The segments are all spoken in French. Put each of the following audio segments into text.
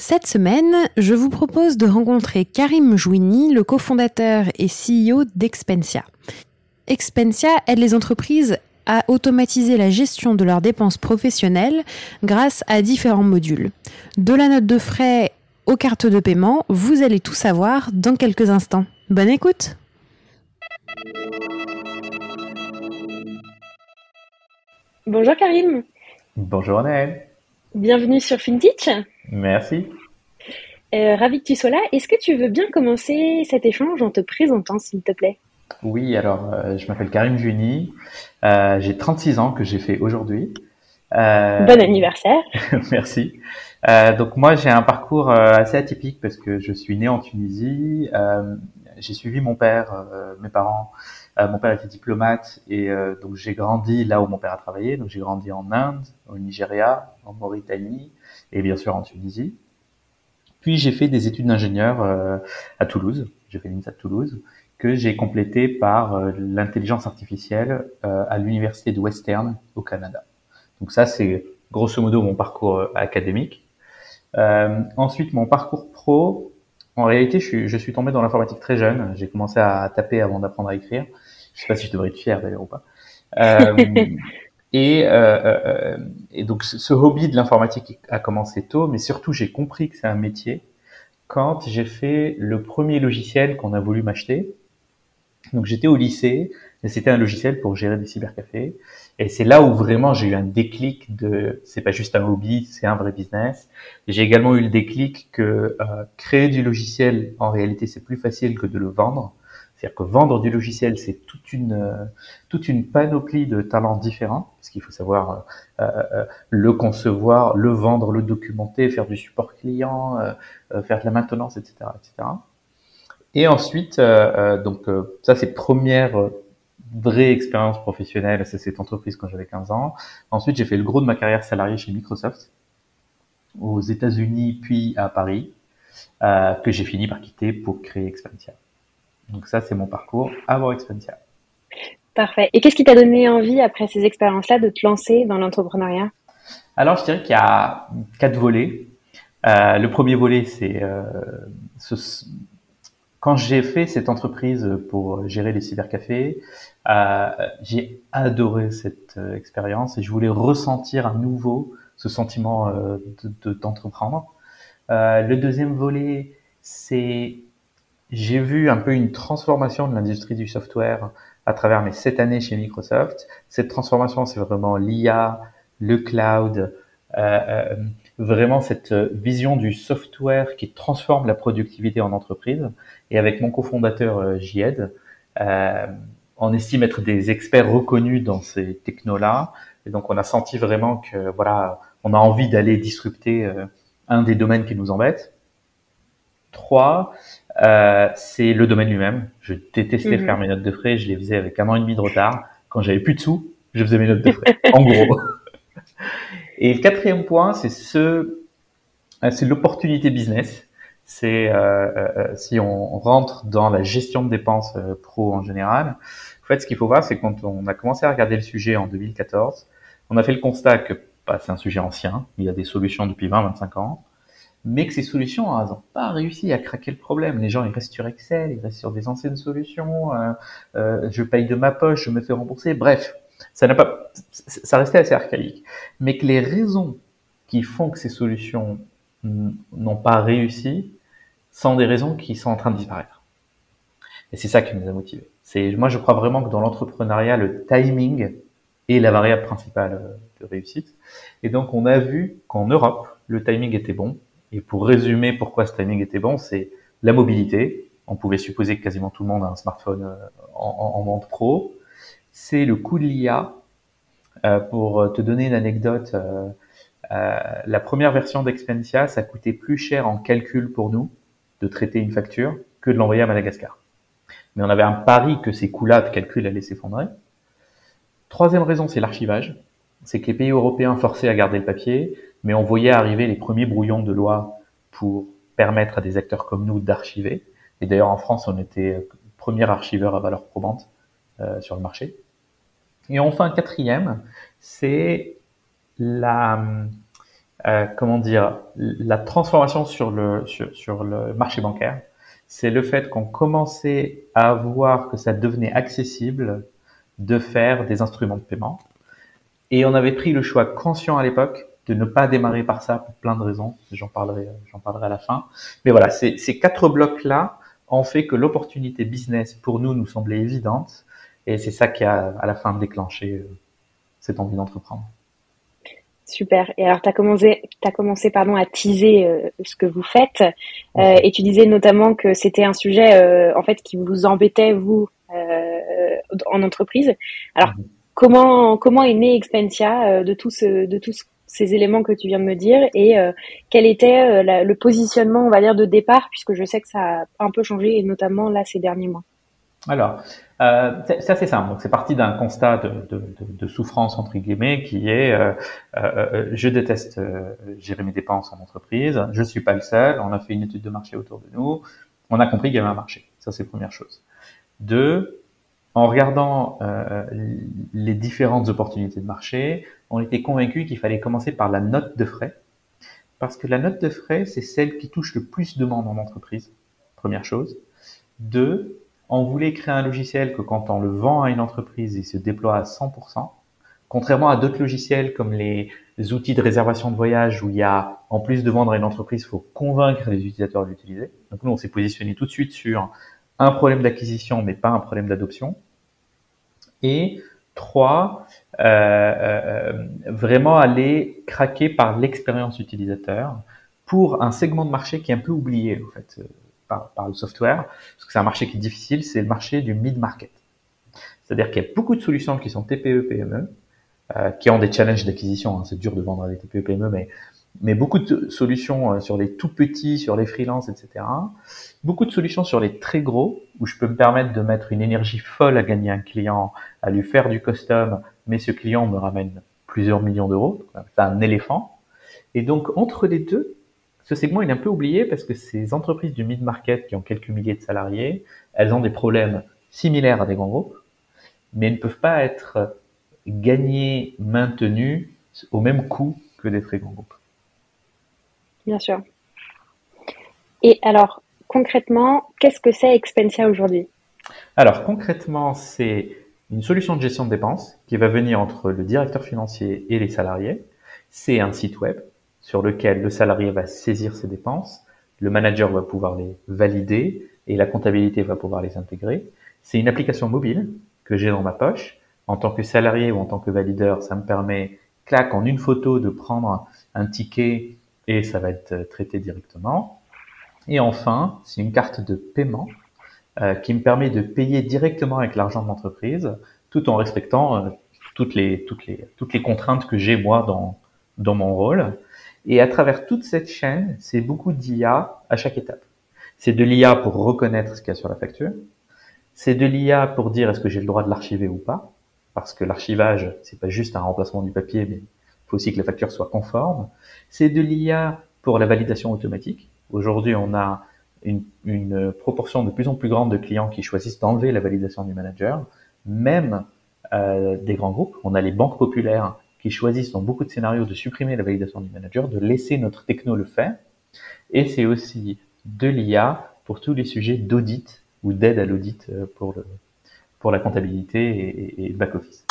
Cette semaine, je vous propose de rencontrer Karim Jouini, le cofondateur et CEO d'Expensia. Expensia aide les entreprises à automatiser la gestion de leurs dépenses professionnelles grâce à différents modules. De la note de frais aux cartes de paiement, vous allez tout savoir dans quelques instants. Bonne écoute Bonjour Karim. Bonjour Anaël. Bienvenue sur FinTech. Merci. Euh, ravi que tu sois là. Est-ce que tu veux bien commencer cet échange en te présentant, s'il te plaît? Oui, alors euh, je m'appelle Karim Juni, euh, j'ai 36 ans que j'ai fait aujourd'hui. Bon anniversaire. merci. Donc moi j'ai un parcours assez atypique parce que je suis né en Tunisie. j'ai suivi mon père, mes parents. mon père était diplomate et donc j'ai grandi là où mon père a travaillé. Donc j'ai grandi en Inde, au Nigeria, en Mauritanie et bien sûr en Tunisie. Puis j'ai fait des études d'ingénieur à Toulouse. J'ai fait l'INSA de Toulouse que j'ai complété par euh, l'intelligence artificielle euh, à l'université de Western au Canada. Donc ça, c'est grosso modo mon parcours euh, académique. ensuite, mon parcours pro, en réalité, je suis tombé dans l'informatique très jeune. J'ai commencé à taper avant d'apprendre à écrire. Je sais pas si je devrais être fier d'ailleurs ou pas. et, et donc, ce hobby de l'informatique a commencé tôt, mais surtout, j'ai compris que c'est un métier quand j'ai fait le premier logiciel qu'on a voulu m'acheter. Donc j'étais au lycée, et c'était un logiciel pour gérer des cybercafés. Et c'est là où vraiment j'ai eu un déclic de, c'est pas juste un hobby, c'est un vrai business. J'ai également eu le déclic que euh, créer du logiciel, en réalité, c'est plus facile que de le vendre. C'est-à-dire que vendre du logiciel, c'est toute une euh, toute une panoplie de talents différents, parce qu'il faut savoir euh, euh, le concevoir, le vendre, le documenter, faire du support client, faire de la maintenance, etc., etc. Et ensuite, euh, euh, donc euh, ça c'est première vraie expérience professionnelle, c'est cette entreprise quand j'avais 15 ans. Ensuite, j'ai fait le gros de ma carrière salariée chez Microsoft aux États-Unis puis à Paris, euh, que j'ai fini par quitter pour créer Expensia. Donc ça, c'est mon parcours avant Expensia. Parfait. Et qu'est-ce qui t'a donné envie après ces expériences-là de te lancer dans l'entrepreneuriat? Alors, je dirais qu'il y a quatre volets. Euh, le premier volet, c'est euh, ce, quand j'ai fait cette entreprise pour gérer les cybercafés, euh, j'ai adoré cette expérience et je voulais ressentir à nouveau ce sentiment d'entreprendre. De, euh, le deuxième volet, c'est j'ai vu un peu une transformation de l'industrie du software à travers mes sept années chez Microsoft. Cette transformation, c'est vraiment l'IA, le cloud, euh, vraiment cette vision du software qui transforme la productivité en entreprise. Et avec mon cofondateur euh, Jied, euh, on estime être des experts reconnus dans ces technos-là. Et donc, on a senti vraiment que, voilà, on a envie d'aller disrupter euh, un des domaines qui nous embête. Trois, euh, c'est le domaine lui-même. Je détestais mhm. faire mes notes de frais. Je les faisais avec un an et demi de retard. Quand j'avais plus de sous, je faisais mes notes de frais. en gros. Et le quatrième point, c'est ce, c'est l'opportunité business c'est euh, euh, euh, si on rentre dans la gestion de dépenses pro en général. En fait, ce qu'il faut voir, c'est quand on a commencé à regarder le sujet en 2014, on a fait le constat que bah, c'est un sujet ancien, il y a des solutions depuis 20-25 ans, mais que ces solutions n'ont pas réussi à craquer le problème. Les gens, ils restent sur Excel, ils restent sur des anciennes solutions, euh, euh, je paye de ma poche, je me fais rembourser, bref, ça n'a pas, ça restait assez archaïque. Mais que les raisons qui font que ces solutions n'ont pas réussi sans des raisons qui sont en train de disparaître. Et c'est ça qui nous a motivés. C'est, moi, je crois vraiment que dans l'entrepreneuriat, le timing est la variable principale euh, de réussite. Et donc, on a vu qu'en Europe, le timing était bon. Et pour résumer pourquoi ce timing était bon, c'est la mobilité. On pouvait supposer que quasiment tout le monde a un smartphone euh, en, en, vente pro. C'est le coût de l'IA. Euh, pour te donner une anecdote, euh, euh, la première version d'Expensia, ça coûtait plus cher en calcul pour nous de traiter une facture que de l'envoyer à Madagascar. Mais on avait un pari que ces coûts-là de calcul allaient s'effondrer. Troisième raison, c'est l'archivage. C'est que les pays européens forçaient à garder le papier, mais on voyait arriver les premiers brouillons de loi pour permettre à des acteurs comme nous d'archiver. Et d'ailleurs, en France, on était premier archiveur à valeur probante euh, sur le marché. Et enfin, quatrième, c'est la euh, comment dire la transformation sur le sur, sur le marché bancaire. C'est le fait qu'on commençait à voir que ça devenait accessible de faire des instruments de paiement. Et on avait pris le choix conscient à l'époque de ne pas démarrer par ça pour plein de raisons. J'en parlerai, j'en parlerai à la fin. Mais voilà, ces, ces quatre blocs-là ont fait que l'opportunité business pour nous nous semblait évidente. Et c'est ça qui a à la fin déclenché euh, cette envie d'entreprendre. Super. Et alors, tu as commencé, as commencé pardon, à teaser euh, ce que vous faites. Euh, et tu disais notamment que c'était un sujet euh, en fait qui vous embêtait, vous, en entreprise. Alors, mhm. comment, comment est né Expensia de, tous de tous ces éléments que tu viens de me dire et quel était le positionnement, on va dire, de départ, puisque je sais que ça a un peu changé, et notamment là, ces derniers mois alors, euh, c'est assez simple. C'est parti d'un constat de, souffrance entre guillemets qui est euh, euh, euh je déteste euh, gérer mes dépenses en entreprise. Je suis pas le seul. On a fait une étude de marché autour de nous. On a compris qu'il y avait un marché. Ça, c'est première chose. Deux, en regardant euh, les différentes opportunités de marché, on était convaincu qu'il fallait commencer par la note de frais, parce que la note de frais, c'est celle qui touche le plus de monde en entreprise. Première chose. Deux, on voulait créer un logiciel que quand on le vend à une entreprise, il se déploie à 100%. Contrairement à d'autres logiciels comme les, outils de réservation de voyage où il y a, en plus de vendre à une entreprise, il faut convaincre les utilisateurs de l'utiliser. Donc nous, on s'est positionné tout de suite sur un problème d'acquisition, mais pas un problème d'adoption. Et trois, vraiment aller craquer par l'expérience utilisateur pour un segment de marché qui est un peu oublié, en fait par, le software, parce que c'est un marché qui est difficile, c'est le marché du mid-market. C'est-à-dire qu'il y a beaucoup de solutions qui sont TPE, PME, euh, qui ont des challenges d'acquisition. Hein. C'est dur de vendre à des TPE, PME, mais, mais beaucoup de solutions euh, sur les tout petits, sur les freelances, etc. Beaucoup de solutions sur les très gros, où je peux me permettre de mettre une énergie folle à gagner un client, à lui faire du custom, mais ce client me ramène plusieurs millions d'euros. C'est un éléphant. Et donc, entre les deux, ce segment il est un peu oublié parce que ces entreprises du mid-market qui ont quelques milliers de salariés, elles ont des problèmes similaires à des grands groupes, mais elles ne peuvent pas être gagnées, maintenues au même coût que des très grands groupes. Bien sûr. Et alors, concrètement, qu'est-ce que c'est Expensia aujourd'hui? Alors, concrètement, c'est une solution de gestion de dépenses qui va venir entre le directeur financier et les salariés. C'est un site web sur lequel le salarié va saisir ses dépenses, le manager va pouvoir les valider et la comptabilité va pouvoir les intégrer. C'est une application mobile que j'ai dans ma poche. En tant que salarié ou en tant que valideur, ça me permet, clac, en une photo, de prendre un ticket et ça va être traité directement. Et enfin, c'est une carte de paiement qui me permet de payer directement avec l'argent de l'entreprise, tout en respectant euh, toutes les toutes les toutes les contraintes que j'ai moi dans dans mon rôle. Et à travers toute cette chaîne, c'est beaucoup d'IA à chaque étape. C'est de l'IA pour reconnaître ce qu'il y a sur la facture. C'est de l'IA pour dire est-ce que j'ai le droit de l'archiver ou pas. Parce que l'archivage, c'est pas juste un remplacement du papier, mais il faut aussi que la facture soit conforme. C'est de l'IA pour la validation automatique. Aujourd'hui, on a une, proportion de plus en plus grande de clients qui choisissent d'enlever la validation du manager, même euh, des grands groupes. On a les banques populaires qui choisissent dans beaucoup de scénarios de supprimer la validation du manager, de laisser notre techno le faire. Et c'est aussi de l'IA pour tous les sujets d'audit ou d'aide à l'audit euh, pour, pour la comptabilité et, le back-office.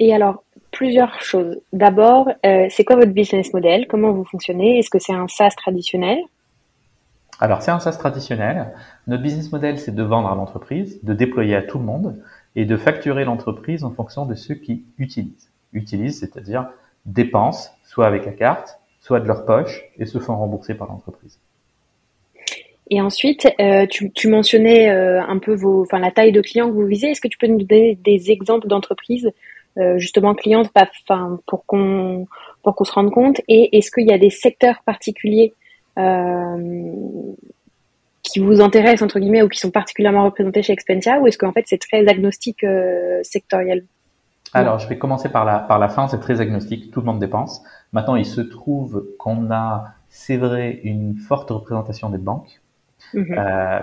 Et alors, plusieurs choses. D'abord, euh, c'est quoi votre business model? Comment vous fonctionnez? Est-ce que c'est un SaaS traditionnel? Alors, c'est un SaaS traditionnel. Notre business model, c'est de vendre à l'entreprise, de déployer à tout le monde et de facturer l'entreprise en fonction de ceux qui utilisent. Utilisent, c'est-à-dire dépensent, soit avec la carte, soit de leur poche, et se font rembourser par l'entreprise. Et ensuite, euh, tu, tu, mentionnais euh, un peu vos, enfin la taille de clients que vous visez. Est-ce que tu peux nous donner des exemples d'entreprises euh, justement clientes, enfin pour qu'on pour qu'on se rende compte Et est-ce qu'il y a des secteurs particuliers euh, qui vous intéressent entre guillemets ou qui sont particulièrement représentés chez Expensia ou est-ce qu'en fait c'est très agnostique euh, sectoriel? Alors, je vais commencer par la, par la fin, c'est très agnostique, tout le monde dépense. Maintenant, il se trouve qu'on a, c'est vrai, une forte représentation des banques. Mhm. Euh,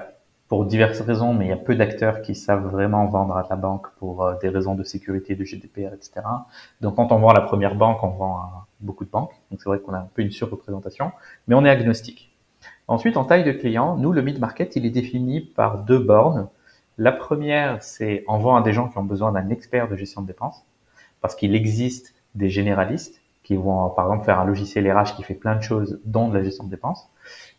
pour diverses raisons, mais il y a peu d'acteurs qui savent vraiment vendre à la banque pour euh, des raisons de sécurité, de GDPR, etc. Donc quand on vend à la première banque, on vend à beaucoup de banques. Donc c'est vrai qu'on a un peu une surreprésentation, mais on est agnostique. Ensuite, en taille de client, nous, le mid-market, il est défini par deux bornes. La première, c'est on vend à des gens qui ont besoin d'un expert de gestion de dépenses, parce qu'il existe des généralistes qui vont, par exemple, faire un logiciel RH qui fait plein de choses, dont de la gestion de dépenses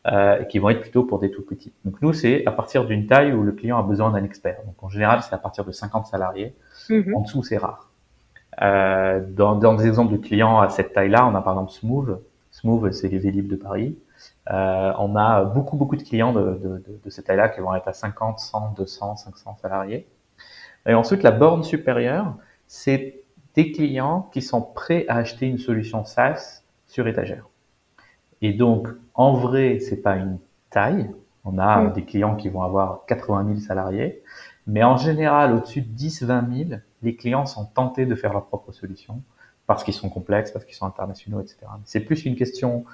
euh, qui vont être plutôt pour des tout petits. Donc nous, c'est à partir d'une taille où le client a besoin d'un expert. Donc en général, c'est à partir de 50 salariés. Mhm. En dessous, c'est rare. Euh, dans, dans, des exemples de clients à cette taille-là, on a par exemple Smooth. Smooth, c'est les Vélib de Paris. Euh, on a beaucoup, beaucoup de clients de, de, de, de cette taille-là qui vont être à 50, 100, 200, 500 salariés. Et ensuite, la borne supérieure, c'est des clients qui sont prêts à acheter une solution SaaS sur étagère. Et donc, en vrai, c'est pas une taille. On a mm. des clients qui vont avoir 80 000 salariés. Mais en général, au-dessus de 10, 20 000, les clients sont tentés de faire leur propre solution parce qu'ils sont complexes, parce qu'ils sont internationaux, etc. C'est plus une question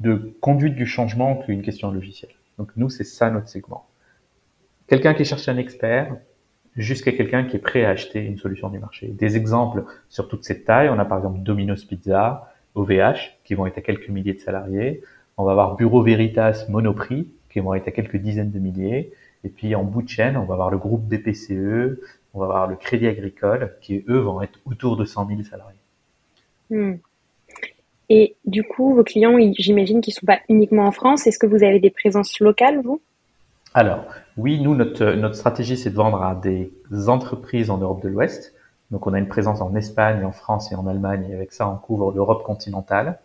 de conduite du changement qu'une question logicielle. Donc nous, c'est ça notre segment. Quelqu'un qui cherche un expert jusqu'à quelqu'un qui est prêt à acheter une solution du marché. Des exemples sur toutes ces tailles, on a par exemple Domino's Pizza, OVH, qui vont être à quelques milliers de salariés. On va avoir Bureau Veritas Monoprix, qui vont être à quelques dizaines de milliers. Et puis en bout de chaîne, on va avoir le groupe BPCE, on va avoir le Crédit Agricole, qui eux vont être autour de 100 000 salariés. Hmm. Et du coup, vos clients, j'imagine qu'ils ne sont pas uniquement en France. Est-ce que vous avez des présences locales, vous? Alors, oui, nous, notre, notre stratégie, c'est de vendre à des entreprises en Europe de l'Ouest. Donc on a une présence en Espagne, en France et en Allemagne, et avec ça on couvre l'Europe continentale.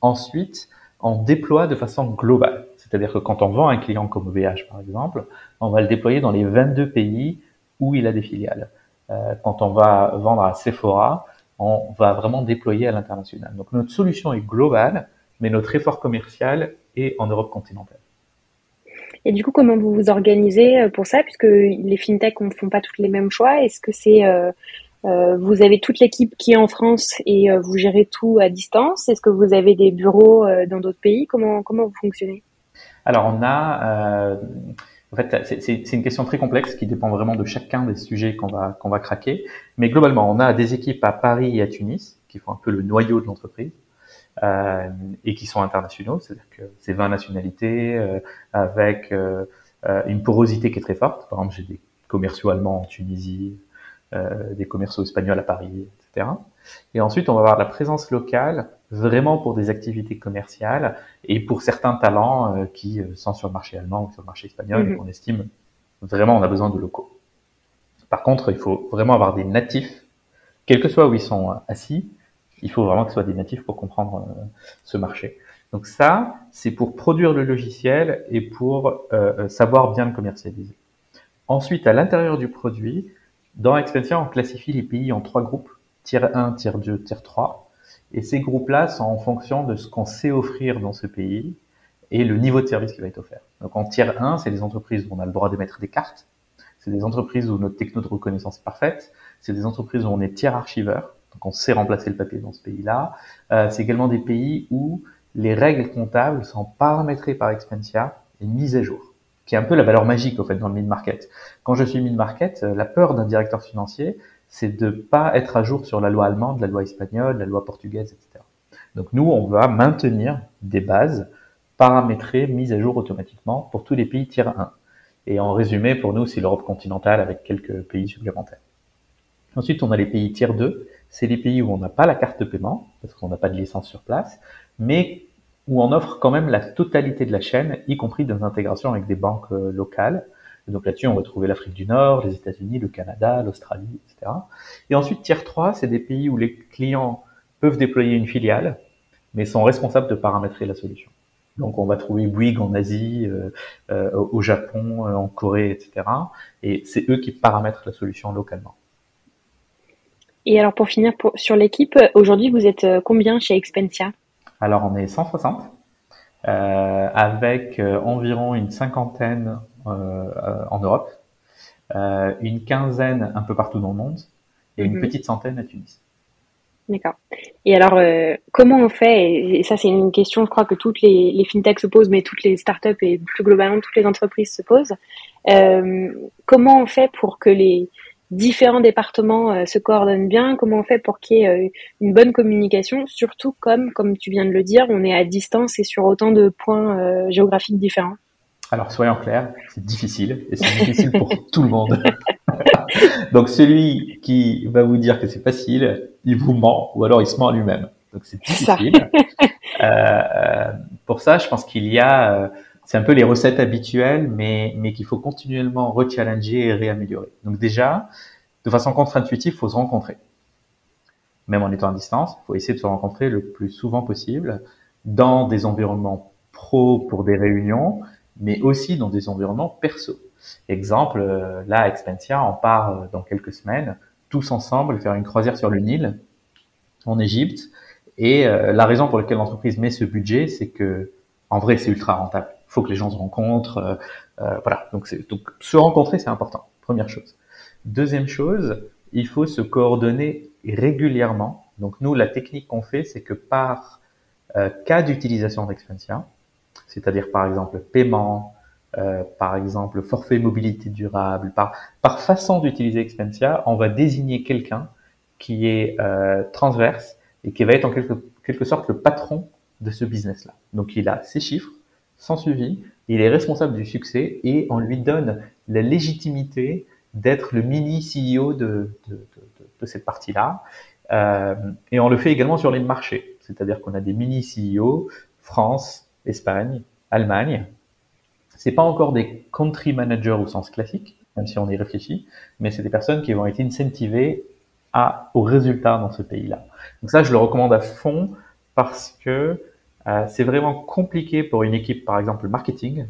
Ensuite, on déploie de façon globale. C'est-à-dire que quand on vend un client comme OVH par exemple, on va le déployer dans les 22 pays où il a des filiales. Euh, quand on va vendre à Sephora, on va vraiment déployer à l'international. Donc notre solution est globale, mais notre effort commercial est en Europe continentale. Et du coup, comment vous vous organisez euh, pour ça, puisque les fintechs ne font pas tous les mêmes choix. Est-ce que c'est euh, euh, vous avez toute l'équipe qui est en France et vous gérez tout à distance? Est-ce que vous avez des bureaux dans d'autres pays? Comment comment vous fonctionnez? Alors on a en fait, c'est une question très complexe qui dépend vraiment de chacun des sujets qu'on va qu'on va craquer. Mais globalement, on a des équipes à Paris et à Tunis qui font un peu le noyau de l'entreprise et qui sont internationaux, c'est-à-dire que c'est 20 nationalités euh, avec euh, euh, une porosité qui est très forte. Par exemple, j'ai des commerciaux allemands en Tunisie, euh, des commerciaux espagnols à Paris, etc. Et ensuite, on va avoir la présence locale vraiment pour des activités commerciales et pour certains talents qui sont sur le marché allemand ou sur le marché espagnol et mhm. qu'on estime vraiment on a besoin de locaux. Par contre, il faut vraiment avoir des natifs, quel que soit où ils sont assis, il faut vraiment que ce soit des natifs pour comprendre euh, ce marché. Donc ça, c'est pour produire le logiciel et pour euh, euh, savoir bien le commercialiser. Ensuite, à l'intérieur du produit, dans Expansion, on classifie les pays en trois groupes, tier 1, tier 2, tier 3. Et ces groupes-là sont en fonction de ce qu'on sait offrir dans ce pays et le niveau de service qui va être offert. Donc en tier 1, c'est des entreprises où on a le droit d'émettre des cartes. C'est des entreprises où notre techno de reconnaissance est parfaite. C'est des entreprises où on est tiers archiveur donc on sait remplacer le papier dans ce pays-là. Euh, c'est également des pays où les règles comptables sont paramétrées par Expensia et mises à jour, qui est un peu la valeur magique au fait dans le mid-market. Quand je suis mid-market, euh, la peur d'un directeur financier, c'est de pas être à jour sur la loi allemande, la loi espagnole, la loi portugaise, etc. Donc nous, on va maintenir des bases paramétrées, mises à jour automatiquement pour tous les pays tiers 1. Et en résumé, pour nous, c'est l'Europe continentale avec quelques pays supplémentaires. Ensuite, on a les pays tiers 2. C'est les pays où on n'a pas la carte de paiement, parce qu'on n'a pas de licence sur place, mais où on offre quand même la totalité de la chaîne, y compris des intégrations avec des banques euh, locales. donc là-dessus, on va trouver l'Afrique du Nord, les États-Unis, le Canada, l'Australie, etc. Et ensuite, tiers 3, c'est des pays où les clients peuvent déployer une filiale, mais sont responsables de paramétrer la solution. Donc on va trouver Bouygues en Asie, euh, euh, au Japon, en Corée, etc. Et c'est eux qui paramètrent la solution localement. Et alors pour finir sur l'équipe, aujourd'hui vous êtes euh, combien chez Expensia? Alors on est 160 euh, avec euh, environ une cinquantaine en Europe, une quinzaine un peu partout dans le monde et une mhm. petite centaine à Tunis. D'accord. Et alors, comment on fait, et, ça c'est une question, je crois que toutes les, les fintechs se posent, mais toutes les startups et plus globalement toutes les entreprises se posent, comment on fait pour que les, différents départements euh, se coordonnent bien Comment on fait pour qu'il y ait euh, une bonne communication Surtout comme, comme tu viens de le dire, on est à distance et sur autant de points euh, géographiques différents. Alors soyons clairs, c'est difficile et c'est difficile pour tout le monde. Donc celui qui va vous dire que c'est facile, il vous ment ou alors il se ment à lui-même. Donc c'est difficile. pour ça, je pense qu'il y a c'est un peu les recettes habituelles, mais, mais qu'il faut continuellement rechallenger et réaméliorer. Donc déjà, de façon contre-intuitive, il faut se rencontrer. Même en étant à distance, il faut essayer de se rencontrer le plus souvent possible dans des environnements pro pour des réunions, mais aussi dans des environnements perso. Exemple, euh, là, à Expensia, on part euh, dans quelques semaines, tous ensemble, faire une croisière sur le Nil, en Égypte. Et euh, la raison pour laquelle l'entreprise met ce budget, c'est que, en vrai, c'est ultra rentable faut que les gens se rencontrent. Euh, euh, voilà, donc, donc se rencontrer, c'est important. Première chose. Deuxième chose, il faut se coordonner régulièrement. Donc nous, la technique qu'on fait, c'est que par euh, cas d'utilisation d'Expensia, c'est-à-dire par exemple paiement, euh, par exemple forfait mobilité durable, par, par façon d'utiliser Expensia, on va désigner quelqu'un qui est euh, transverse et qui va être en quelque, quelque sorte le patron de ce business-là. Donc il a ses chiffres, sans suivi, il est responsable du succès et on lui donne la légitimité d'être le mini CEO de, de, de, cette partie-là. Euh, et on le fait également sur les marchés, c'est-à-dire qu'on a des mini CEO, France, Espagne, Allemagne. C'est pas encore des country managers au sens classique, même si on y réfléchit, mais c'est des personnes qui vont être incentivées à, au résultat dans ce pays-là. Donc ça, je le recommande à fond parce que euh, c'est vraiment compliqué pour une équipe, par exemple marketing,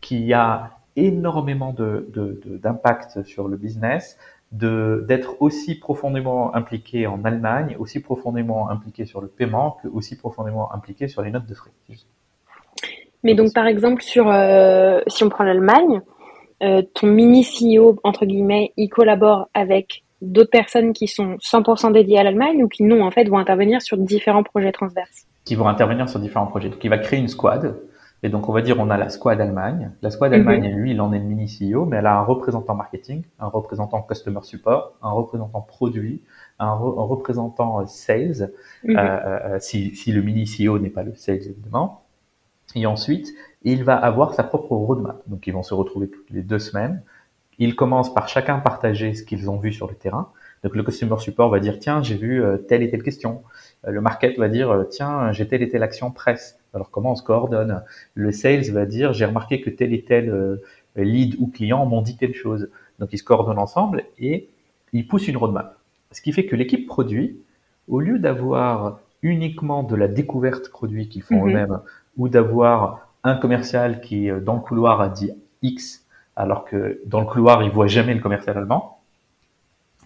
qui a énormément d'impact de, sur le business, d'être aussi profondément impliqué en Allemagne, aussi profondément impliqué sur le paiement, que aussi profondément impliqué sur les notes de frais. Mais donc par exemple sur euh, si on prend l'Allemagne, euh, ton mini CEO entre guillemets, il collabore avec d'autres personnes qui sont 100% dédiées à l'Allemagne ou qui non en fait vont intervenir sur différents projets transverses qui vont intervenir sur différents projets. Donc, il va créer une squad. Et donc, on va dire, on a la squad Allemagne. La squad Allemagne, mhm. lui, il en est le mini CEO, mais elle a un représentant marketing, un représentant customer support, un représentant produit, un, représentant euh, sales, mhm. euh, euh, si, si le mini CEO n'est pas le sales, évidemment. Et ensuite, il va avoir sa propre roadmap. Donc, ils vont se retrouver toutes les deux semaines. Ils commencent par chacun partager ce qu'ils ont vu sur le terrain. Donc, le customer support va dire, tiens, j'ai vu telle et telle question. Euh, le market va dire euh, tiens j'ai telle et telle action presse. Alors comment on se coordonne? Le sales va dire j'ai remarqué que tel et tel euh, lead ou client m'ont dit telle chose. Donc ils se coordonnent ensemble et ils poussent une roadmap. Ce qui fait que l'équipe produit, au lieu d'avoir uniquement de la découverte produit qu'ils font mhm. eux-mêmes ou d'avoir un commercial qui dans le couloir a dit X alors que dans le couloir il voit jamais le commercial allemand,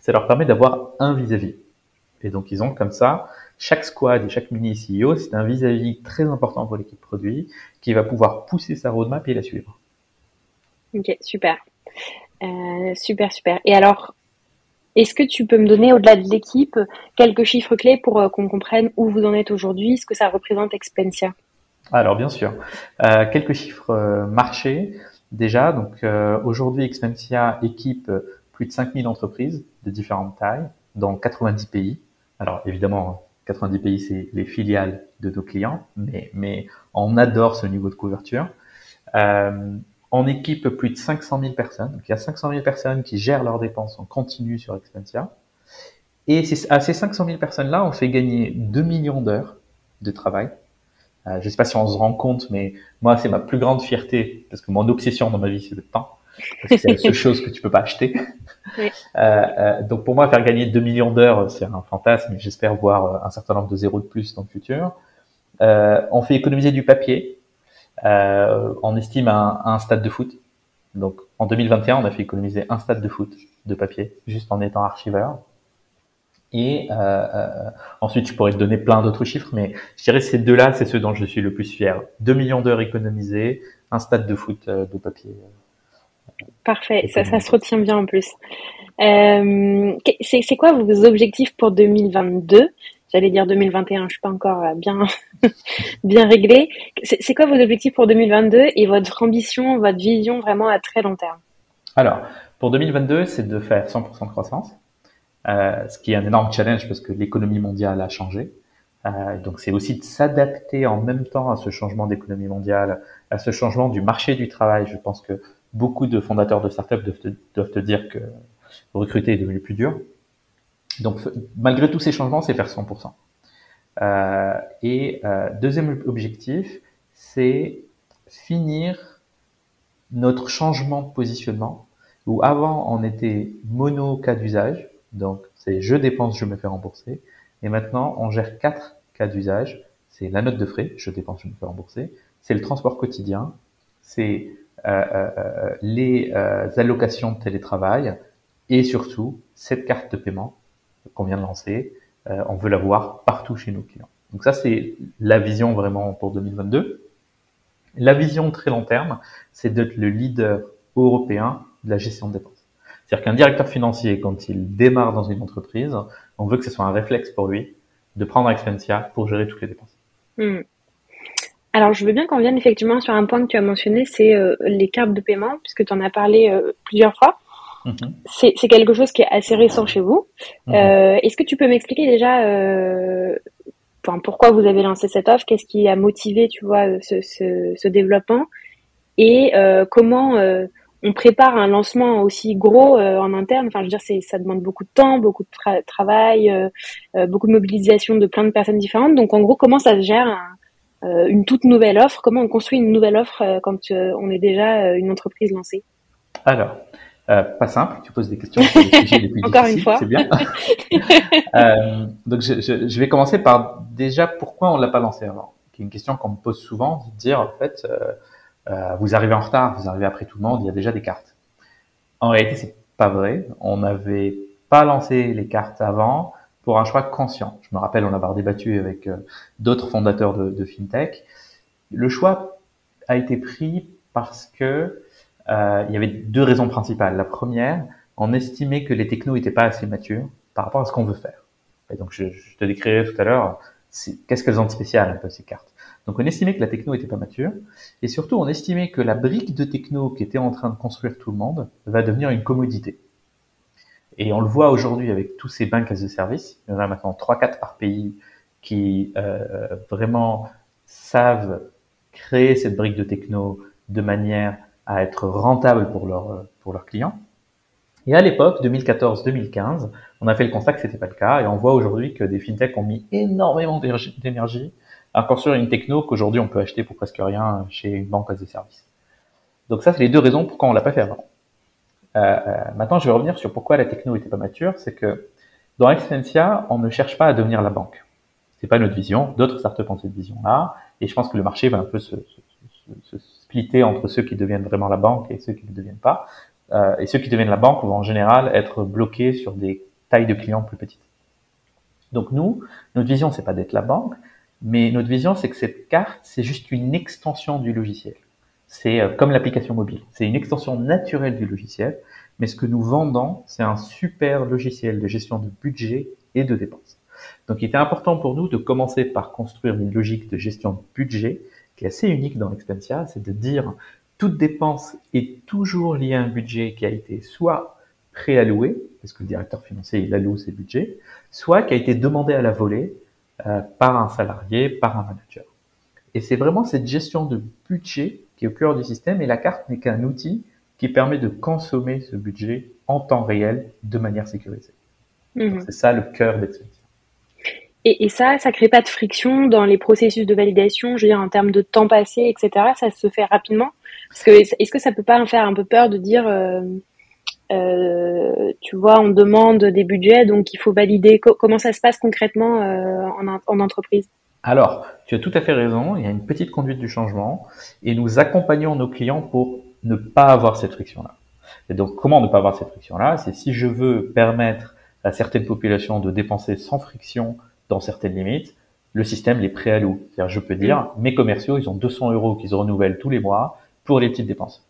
ça leur permet d'avoir un vis-à-vis. -vis. Et donc ils ont comme ça chaque squad et chaque mini CEO, c'est un vis-à-vis très important pour l'équipe produit qui va pouvoir pousser sa roadmap et la suivre. Ok, super. Euh, super, super. Et alors, est-ce que tu peux me donner, au-delà de l'équipe, quelques chiffres clés pour euh, qu'on comprenne où vous en êtes aujourd'hui, ce que ça représente Expensia? Alors, bien sûr. Euh, quelques chiffres marchés. Déjà, donc aujourd'hui, Expensia équipe plus de 5000 entreprises de différentes tailles dans 90 pays. Alors, évidemment, 90 pays, c'est les filiales de nos clients, mais, mais on adore ce niveau de couverture. Euh, on équipe plus de 500 000 personnes. Donc, il y a 500 000 personnes qui gèrent leurs dépenses en continu sur Expensia. Et à ces 500 000 personnes-là, on fait gagner 2 millions d'heures de travail. Euh, je ne sais pas si on se rend compte, mais moi, c'est ma plus grande fierté, parce que mon obsession dans ma vie, c'est le temps. Parce que c'est la seule chose que tu peux pas acheter. Oui. Euh, euh, donc pour moi, faire gagner 2 millions d'heures, c'est un fantasme. J'espère voir un certain nombre de zéros de plus dans le futur. Euh, on fait économiser du papier. Euh, on estime un, un stade de foot. Donc en 2021, on a fait économiser un stade de foot de papier, juste en étant archiveur. Et euh, euh, ensuite, je pourrais te donner plein d'autres chiffres, mais je dirais ces deux-là, c'est ceux dont je suis le plus fier. 2 millions d'heures économisées, un stade de foot euh, de papier. Parfait, ça, ça se retient bien en plus. Euh, c'est quoi vos objectifs pour 2022 J'allais dire 2021, je suis pas encore bien bien réglé. C'est quoi vos objectifs pour 2022 et votre ambition, votre vision vraiment à très long terme? Alors, pour 2022, c'est de faire 100% de croissance. Euh, ce qui est un énorme challenge parce que l'économie mondiale a changé. Euh, donc c'est aussi de s'adapter en même temps à ce changement d'économie mondiale, à ce changement du marché du travail. Je pense que beaucoup de fondateurs de startups doivent te, doivent te dire que recruter est devenu plus dur. Donc malgré tous ces changements, c'est faire 100%. Euh, et euh, deuxième objectif, c'est finir notre changement de positionnement où avant on était mono cas d'usage, donc, c'est je dépense, je me fais rembourser. Et maintenant, on gère quatre cas d'usage. C'est la note de frais, je dépense, je me fais rembourser. C'est le transport quotidien. C'est euh, euh, euh les euh, allocations de télétravail. Et surtout, cette carte de paiement qu'on vient de lancer, euh, on veut la voir partout chez nos clients. Donc ça, c'est la vision vraiment pour 2022. La vision très long terme, c'est d'être le leader européen de la gestion de dépenses. C'est-à-dire qu'un directeur financier, quand il démarre dans une entreprise, on veut que ce soit un réflexe pour lui de prendre Expensia pour gérer toutes les dépenses. Hmm. Alors, je veux bien qu'on vienne effectivement sur un point que tu as mentionné, c'est euh, les cartes de paiement, puisque tu en as parlé euh, plusieurs fois. Mm-hmm. C'est quelque chose qui est assez récent chez vous. Mm-hmm. Euh, est-ce que tu peux m'expliquer déjà enfin, pourquoi vous avez lancé cette offre? Qu'est-ce qui a motivé, tu vois, ce, ce, ce développement? Et comment on prépare un lancement aussi gros euh, en interne. Enfin, je veux dire, c'est, ça demande beaucoup de temps, beaucoup de travail, euh, euh, beaucoup de mobilisation de plein de personnes différentes. Donc, en gros, comment ça se gère une toute nouvelle offre? Comment on construit une nouvelle offre quand on est déjà une entreprise lancée? Alors, pas simple. Tu poses des questions sur les sujets les plus Encore une fois. C'est bien. donc, je, je, vais commencer par déjà pourquoi on l'a pas lancé avant. Qui est une question qu'on me pose souvent, de dire en fait euh, vous arrivez en retard, vous arrivez après tout le monde, il y a déjà des cartes. En réalité, c'est pas vrai. On n'avait pas lancé les cartes avant pour un choix conscient. Je me rappelle, on a débattu avec euh, d'autres fondateurs de, fintech. Le choix a été pris parce que euh, il y avait deux raisons principales. La première, on estimait que les technos n'étaient pas assez matures par rapport à ce qu'on veut faire. Et donc, je, je te décrirai tout à l'heure qu'est-ce qu'elles ont de spécial un peu ces cartes? Donc on estimait que la techno était pas mature, et surtout on estimait que la brique de techno qui était en train de construire tout le monde va devenir une commodité. Et on le voit aujourd'hui avec tous ces banques as a service. Il y en a maintenant 3-4 par pays qui euh, vraiment savent créer cette brique de techno de manière à être rentable pour, leur, pour leurs clients. Et à l'époque, 2014-2015, on a fait le constat que c'était pas le cas, et on voit aujourd'hui que des fintechs ont mis énormément d'énergie à construire une techno qu'aujourd'hui on peut acheter pour presque rien chez une banque à des services. Donc ça, c'est les deux raisons pourquoi on l'a pas fait avant. Euh, euh, maintenant, je vais revenir sur pourquoi la techno était pas mature. C'est que dans Extensia, on ne cherche pas à devenir la banque. C'est pas notre vision. D'autres startups ont cette vision-là, et je pense que le marché va un peu se, se, se, splitter entre ceux qui deviennent vraiment la banque et ceux qui ne deviennent pas. Euh, et ceux qui deviennent la banque vont en général être bloqués sur des tailles de clients plus petites. Donc nous, notre vision, c'est pas d'être la banque, mais notre vision, c'est que cette carte, c'est juste une extension du logiciel. C'est euh, comme l'application mobile. C'est une extension naturelle du logiciel. Mais ce que nous vendons, c'est un super logiciel de gestion de budget et de dépenses. Donc, il était important pour nous de commencer par construire une logique de gestion de budget qui est assez unique dans Expensia. C'est de dire toute dépense est toujours liée à un budget qui a été soit préalloué, parce que le directeur financier, il alloue ses budgets, soit qui a été demandé à la volée, par un salarié, par un manager. Et c'est vraiment cette gestion de budget qui est au cœur du système et la carte n'est qu'un outil qui permet de consommer ce budget en temps réel de manière sécurisée. Mhm. C'est ça le cœur d'Expensia. Et, et, ça, ça crée pas de friction dans les processus de validation, je veux dire en termes de temps passé, etc. Ça se fait rapidement? Parce que est-ce que ça peut pas faire un peu peur de dire, euh, euh, tu vois, on demande des budgets, donc il faut valider. comment ça se passe concrètement euh, en, en, entreprise Alors, tu as tout à fait raison. Il y a une petite conduite du changement, et nous accompagnons nos clients pour ne pas avoir cette friction-là. Et donc, comment ne pas avoir cette friction-là? C'est si je veux permettre à certaines populations de dépenser sans friction dans certaines limites, le système à loup. C'est-à-dire, je peux dire, mm. mes commerciaux, ils ont 200 euros qu'ils renouvellent tous les mois pour les petites dépenses.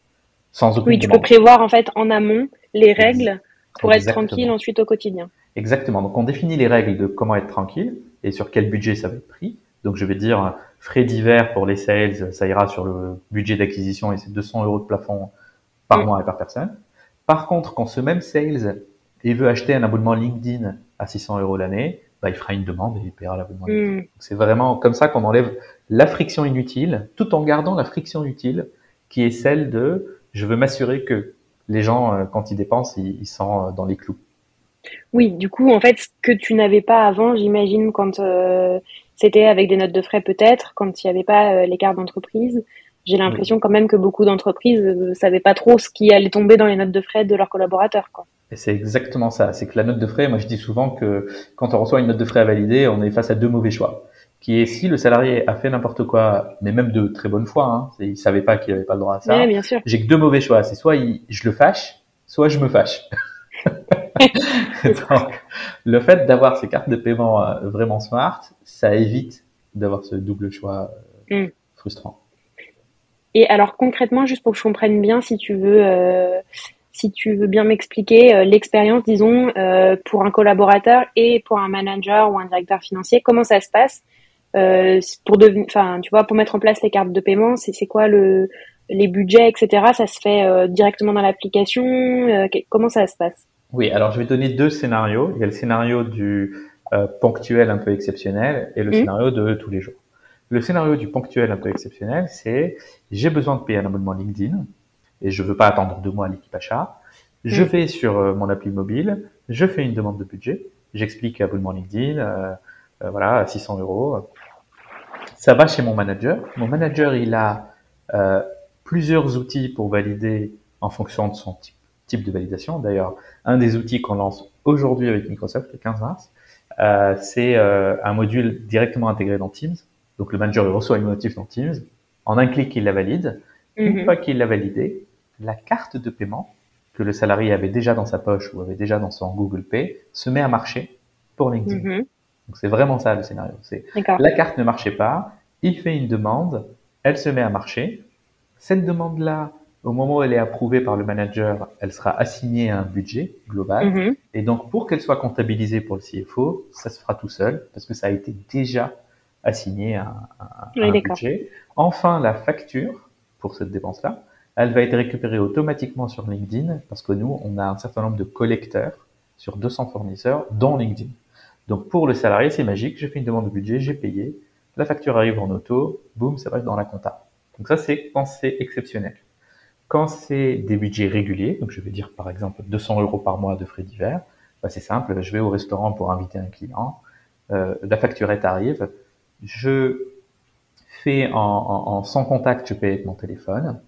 Sans aucune Oui, tu peux prévoir en fait en amont les règles pour être tranquille ensuite au quotidien. Exactement. Donc, on définit les règles de comment être tranquille et sur quel budget ça va être pris. Donc, je vais dire frais divers pour les sales, ça ira sur le budget d'acquisition et c'est 200 euros de plafond par mm. mois et par personne. Par contre, quand ce même sales il veut acheter un abonnement LinkedIn à 600 euros l'année, bah, il fera une demande et il paiera l'abonnement. Mm. C'est vraiment comme ça qu'on enlève la friction inutile, tout en gardant la friction utile, qui est celle de je veux m'assurer que les gens, euh, quand ils dépensent, ils, sont euh, dans les clous. Oui, du coup, en fait, ce que tu n'avais pas avant, j'imagine, quand euh, c'était avec des notes de frais peut-être, quand il n'y avait pas les cartes d'entreprise, j'ai l'impression quand même que beaucoup d'entreprises ne savaient pas trop ce qui allait tomber dans les notes de frais de leurs collaborateurs. Quoi. Et c'est exactement ça. C'est que la note de frais, moi je dis souvent que quand on reçoit une note de frais à valider, on est face à deux mauvais choix. Qui est si le salarié a fait n'importe quoi, mais même de très bonne foi, hein, il savait pas qu'il avait pas le droit à ça. Ouais, bien sûr. J'ai que deux mauvais choix. C'est soit je le fâche, soit je me fâche. Donc, le fait d'avoir ces cartes de paiement euh, vraiment smart, ça évite d'avoir ce double choix euh, mm. frustrant. Et alors concrètement, juste pour que je comprenne bien, si tu veux, euh, si tu veux bien m'expliquer euh, l'expérience, disons, euh, pour un collaborateur et pour un manager ou un directeur financier, comment ça se passe? Euh, pour enfin, tu vois, pour mettre en place les cartes de paiement, c'est c'est quoi le les budgets, etc. Ça se fait euh, directement dans l'application. Euh, comment ça se passe? Oui, alors je vais donner deux scénarios. Il y a le scénario du ponctuel un peu exceptionnel et le mmh. scénario de tous les jours. Le scénario du ponctuel un peu exceptionnel, c'est j'ai besoin de payer un abonnement LinkedIn et je veux pas attendre deux mois à l'équipe achat. Je vais sur euh, mon appli mobile, je fais une demande de budget, j'explique abonnement LinkedIn, euh, euh, voilà, 600 euros. Ça va chez mon manager. Mon manager, il a euh, plusieurs outils pour valider en fonction de son type, type de validation. D'ailleurs, un des outils qu'on lance aujourd'hui avec Microsoft, le 15 mars, euh, c'est un module directement intégré dans Teams. Donc le manager il reçoit une notif dans Teams. En un clic, il la valide. Une mhm. fois qu'il l'a validé, la carte de paiement que le salarié avait déjà dans sa poche ou avait déjà dans son Google Pay se met à marcher pour LinkedIn. Mhm. Donc c'est vraiment ça le scénario. C'est la carte ne marchait pas, il fait une demande, elle se met à marcher. Cette demande-là, au moment où elle est approuvée par le manager, elle sera assignée à un budget global. Mhm. Et donc pour qu'elle soit comptabilisée pour le CFO, ça se fera tout seul parce que ça a été déjà assigné à, un budget. Enfin, la facture pour cette dépense-là, elle va être récupérée automatiquement sur LinkedIn parce que nous, on a un certain nombre de collecteurs sur 200 fournisseurs dans LinkedIn. Donc pour le salarié, c'est magique. J'ai fait une demande de budget, j'ai payé, la facture arrive en auto, boum, ça va dans la compta. Donc ça, c'est quand c'est exceptionnel. Quand c'est des budgets réguliers, donc je vais dire par exemple 200 euros par mois de frais divers, bah c'est simple, je vais au restaurant pour inviter un client, euh, la facturette arrive, je fais en, en, sans contact, je paye avec mon téléphone,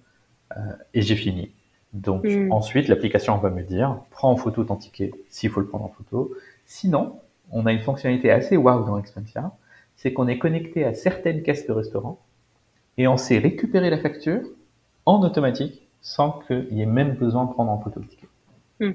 euh, et j'ai fini. Donc hmm. ensuite, l'application va me dire, prends en photo ton ticket s'il faut le prendre en photo. Sinon, on a une fonctionnalité assez wow dans Expensia, c'est qu'on est connecté à certaines caisses de restaurant et on sait récupérer la facture en automatique sans qu'il y ait même besoin de prendre en photo le ticket. Hmm.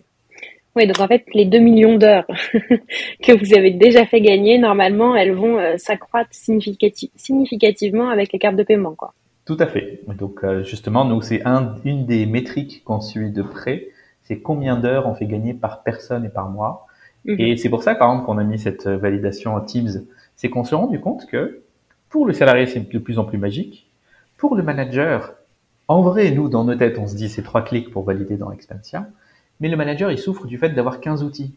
Oui, donc en fait, les 2 millions d'heures que vous avez déjà fait gagner, normalement, elles vont euh, s'accroître significativement avec les cartes de paiement. Quoi. Tout à fait. Donc euh, justement, nous c'est un, une des métriques qu'on suit de près, c'est combien d'heures on fait gagner par personne et par mois. Mhm. Et c'est pour ça, par exemple, qu'on a mis cette validation en Teams, c'est qu'on s'est rendu compte que pour le salarié, c'est de plus en plus magique. Pour le manager, en vrai, nous, dans nos têtes, on se dit c'est trois clics pour valider dans Expansia. Mais le manager, il souffre du fait d'avoir 15 outils.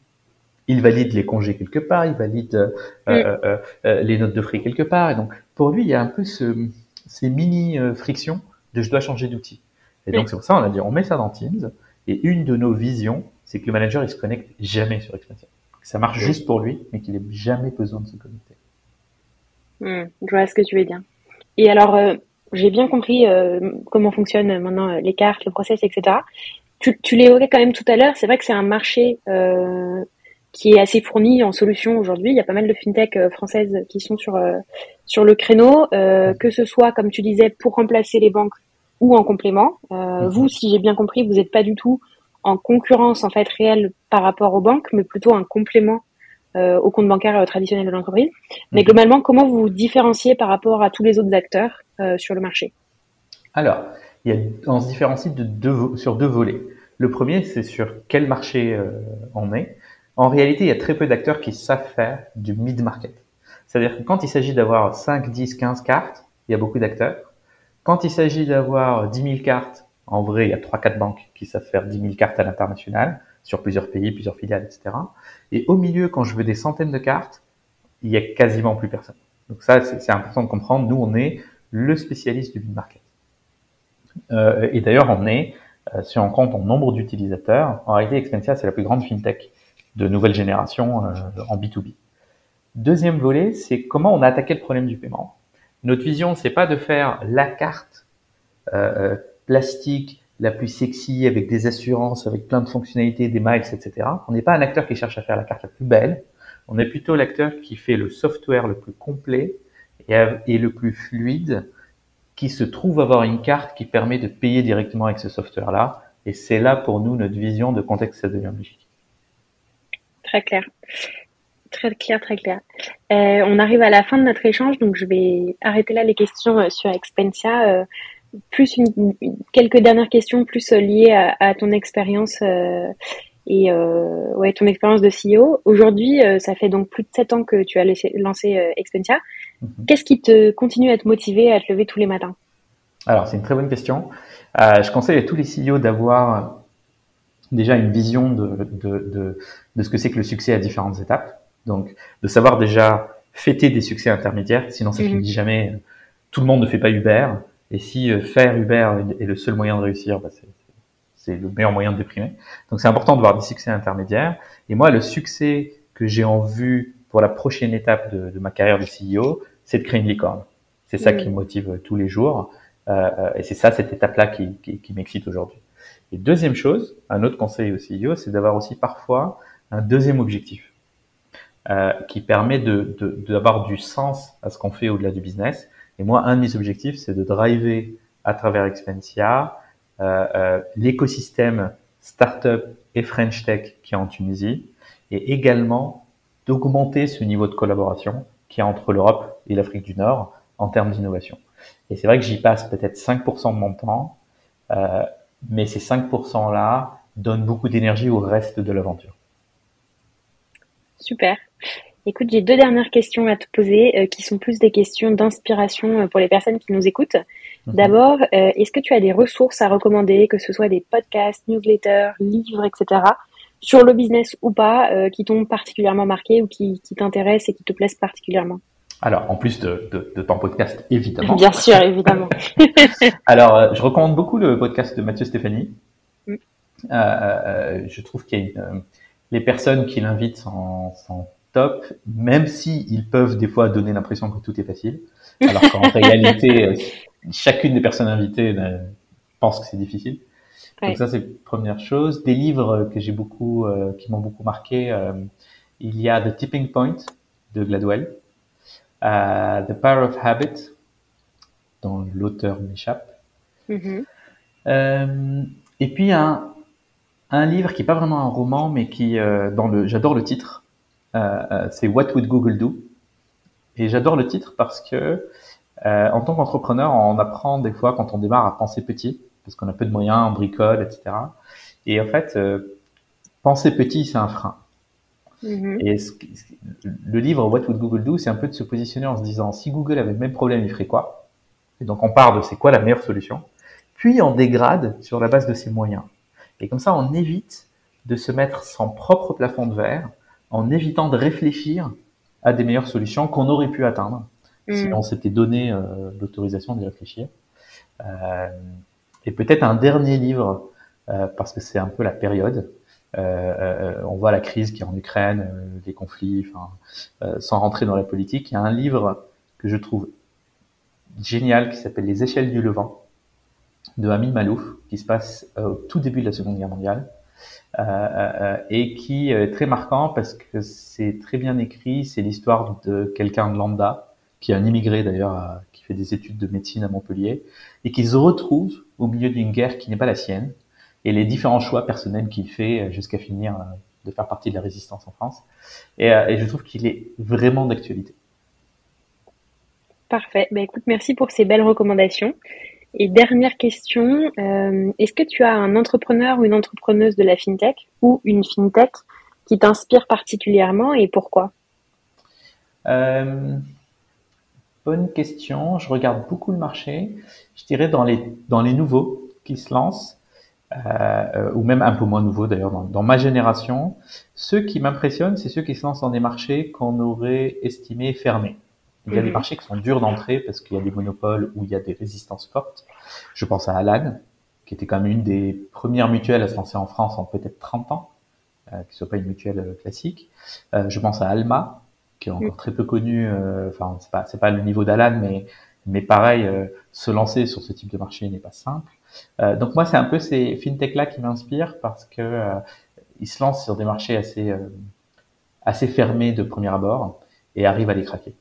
Il valide les congés quelque part, il valide euh, mm. euh, euh, les notes de frais quelque part. Et donc, pour lui, il y a un peu ce, ces mini euh, frictions de je dois changer d'outil. Et donc c'est pour ça on a dit on met ça dans Teams et une de nos visions c'est que le manager il se connecte jamais sur Expansion. ça marche juste pour lui, mais qu'il n'ait jamais besoin de se connecter. Hmm, je vois ce que tu veux dire. Et alors, euh, j'ai bien compris euh, comment fonctionnent maintenant euh, les cartes, le process, etc. Tu, tu l'évoquais quand même tout à l'heure. C'est vrai que c'est un marché qui est assez fourni en solutions aujourd'hui. Il y a pas mal de fintech françaises qui sont sur sur le créneau, que ce soit comme tu disais pour remplacer les banques ou en complément. Vous, si j'ai bien compris, vous n'êtes pas du tout en concurrence en fait réelle par rapport aux banques, mais plutôt un complément euh, au compte bancaire euh, traditionnel de l'entreprise. Mais mhm. globalement, comment vous vous différenciez par rapport à tous les autres acteurs euh, sur le marché? Alors, il y a, on se différencie de deux, sur deux volets. Le premier, c'est sur quel marché on est. En réalité, il y a très peu d'acteurs qui savent faire du mid-market. C'est-à-dire que quand il s'agit d'avoir 5, 10, 15 cartes, il y a beaucoup d'acteurs. Quand il s'agit d'avoir 10 000 cartes, en vrai, il y a 3-4 banques qui savent faire 10 000 cartes à l'international sur plusieurs pays, plusieurs filiales, etc. Et au milieu, quand je veux des centaines de cartes, il y a quasiment plus personne. Donc ça, c'est important de comprendre. Nous, on est le spécialiste du mid-market. Euh, et d'ailleurs, on est, euh, si on compte en nombre d'utilisateurs, en réalité, Expensia, c'est la plus grande fintech de nouvelle génération euh, en B2B. Deuxième volet, c'est comment on a attaqué le problème du paiement. Notre vision, c'est pas de faire la carte plastique la plus sexy, avec des assurances, avec plein de fonctionnalités, des miles, etc. On n'est pas un acteur qui cherche à faire la carte la plus belle. On est plutôt l'acteur qui fait le software le plus complet et, le plus fluide, qui se trouve avoir une carte qui permet de payer directement avec ce software-là. Et c'est là pour nous notre vision de contexte ça devient magique. Très clair. Très clair, très clair. Euh, on arrive à la fin de notre échange, donc je vais arrêter là les questions euh, sur Expensia. Euh, plus une, quelques dernières questions plus euh, liées à, ton expérience euh, et euh, ouais ton expérience de CEO. Aujourd'hui, ça fait donc plus de sept ans que tu as laissé, lancé Expensia. Mhm. Qu'est-ce qui te continue à te motiver à te lever tous les matins? Alors c'est une très bonne question. je conseille à tous les CEO d'avoir déjà une vision de, de, de, de ce que c'est que le succès à différentes étapes. Donc de savoir déjà fêter des succès intermédiaires, sinon ça ne mhm. finit jamais. Tout le monde ne fait pas Uber. Et si euh, faire Uber est le seul moyen de réussir, bah c'est le meilleur moyen de déprimer. Donc c'est important de voir des succès intermédiaires. Et moi, le succès que j'ai en vue pour la prochaine étape de, de ma carrière de CEO, c'est de créer une licorne. C'est ça qui me motive tous les jours. Euh, euh, et c'est ça, cette étape-là qui, qui, qui m'excite aujourd'hui. Et deuxième chose, un autre conseil au CEO, c'est d'avoir aussi parfois un deuxième objectif euh, qui permet d'avoir de, de, du sens à ce qu'on fait au-delà du business et moi, un de mes objectifs, c'est de driver à travers Expensia euh, euh, l'écosystème startup et French Tech qui est en Tunisie, et également d'augmenter ce niveau de collaboration qui est entre l'Europe et l'Afrique du Nord en termes d'innovation. Et c'est vrai que j'y passe peut-être 5% de mon temps, euh, mais ces 5%-là donnent beaucoup d'énergie au reste de l'aventure. Super. Écoute, j'ai deux dernières questions à te poser euh, qui sont plus des questions d'inspiration euh, pour les personnes qui nous écoutent. Mhm. D'abord, euh, est-ce que tu as des ressources à recommander, que ce soit des podcasts, newsletters, livres, etc., sur le business ou pas, qui t'ont particulièrement marqué ou qui, qui t'intéressent et qui te plaisent particulièrement? Alors, en plus de, de, de, ton podcast, évidemment. Bien sûr, évidemment. Alors, je recommande beaucoup le podcast de Mathieu Stéphanie. Mm. je trouve qu'il y a les personnes qui l'invitent sont top, même si ils peuvent des fois donner l'impression que tout est facile, alors qu'en réalité, euh, chacune des personnes invitées euh, pense que c'est difficile. Donc ça, c'est première chose. Des livres que j'ai beaucoup, euh, qui m'ont beaucoup marqué. il y a The Tipping Point de Gladwell, The Power of Habit, dont l'auteur m'échappe. Mm-hmm. et puis un, un livre qui est pas vraiment un roman, mais qui, dans le, j'adore le titre, euh, euh, c'est What Would Google Do? Et j'adore le titre parce que euh, en tant qu'entrepreneur, on apprend des fois quand on démarre à penser petit, parce qu'on a peu de moyens, on bricole, etc. Et en fait, penser petit, c'est un frein. Mm-hmm. Et le livre What Would Google Do, c'est un peu de se positionner en se disant si Google avait le même problème, il ferait quoi? Et donc on part de c'est quoi la meilleure solution, puis on dégrade sur la base de ses moyens. Et comme ça, on évite de se mettre son propre plafond de verre en évitant de réfléchir à des meilleures solutions qu'on aurait pu atteindre si mm. on s'était donné euh, l'autorisation d'y réfléchir. Euh, et peut-être un dernier livre, euh, parce que c'est un peu la période, on voit la crise qui est en Ukraine, les conflits, sans rentrer dans la politique. Il y a un livre que je trouve génial qui s'appelle Les échelles du Levant de Amin Malouf, qui se passe au tout début de la Seconde Guerre mondiale. Euh, euh, et qui est très marquant parce que c'est très bien écrit. C'est l'histoire de quelqu'un de lambda, qui est un immigré d'ailleurs, qui fait des études de médecine à Montpellier, et qui se retrouve au milieu d'une guerre qui n'est pas la sienne, et les différents choix personnels qu'il fait jusqu'à finir euh, de faire partie de la résistance en France. Et, je trouve qu'il est vraiment d'actualité. Parfait. Ben, écoute, merci pour ces belles recommandations. Et dernière question, euh, est-ce que tu as un entrepreneur ou une entrepreneuse de la fintech ou une fintech qui t'inspire particulièrement et pourquoi? Euh, Bonne question. Je regarde beaucoup le marché. Je dirais dans les dans les nouveaux qui se lancent, euh, ou même un peu moins nouveaux d'ailleurs dans, dans, ma génération. Ceux qui m'impressionnent, c'est ceux qui se lancent dans des marchés qu'on aurait estimés fermés. Il y a des mhm. marchés qui sont durs d'entrée parce qu'il y a des monopoles où il y a des résistances fortes. Je pense à Alan, qui était quand même une des premières mutuelles à se lancer en France en peut-être 30 ans, euh, qui soit pas une mutuelle euh, classique. Euh, je pense à Alma, qui est encore très peu connue. Euh, enfin, c'est pas c'est pas le niveau d'Alan, mais mais pareil, euh, se lancer sur ce type de marché n'est pas simple. donc moi, c'est un peu ces fintech là qui m'inspirent parce que ils se lancent sur des marchés assez assez fermés de premier abord et arrivent à les craquer.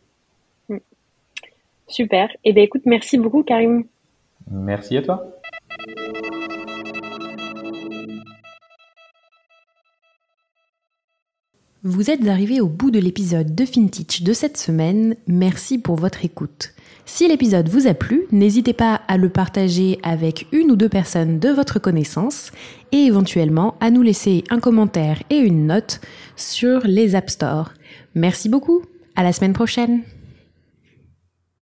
Super. Eh bien, écoute, merci beaucoup, Karim. Merci à toi. Vous êtes arrivé au bout de l'épisode de FinTech de cette semaine. Merci pour votre écoute. Si l'épisode vous a plu, n'hésitez pas à le partager avec une ou deux personnes de votre connaissance et éventuellement à nous laisser un commentaire et une note sur les App Store. Merci beaucoup. À la semaine prochaine.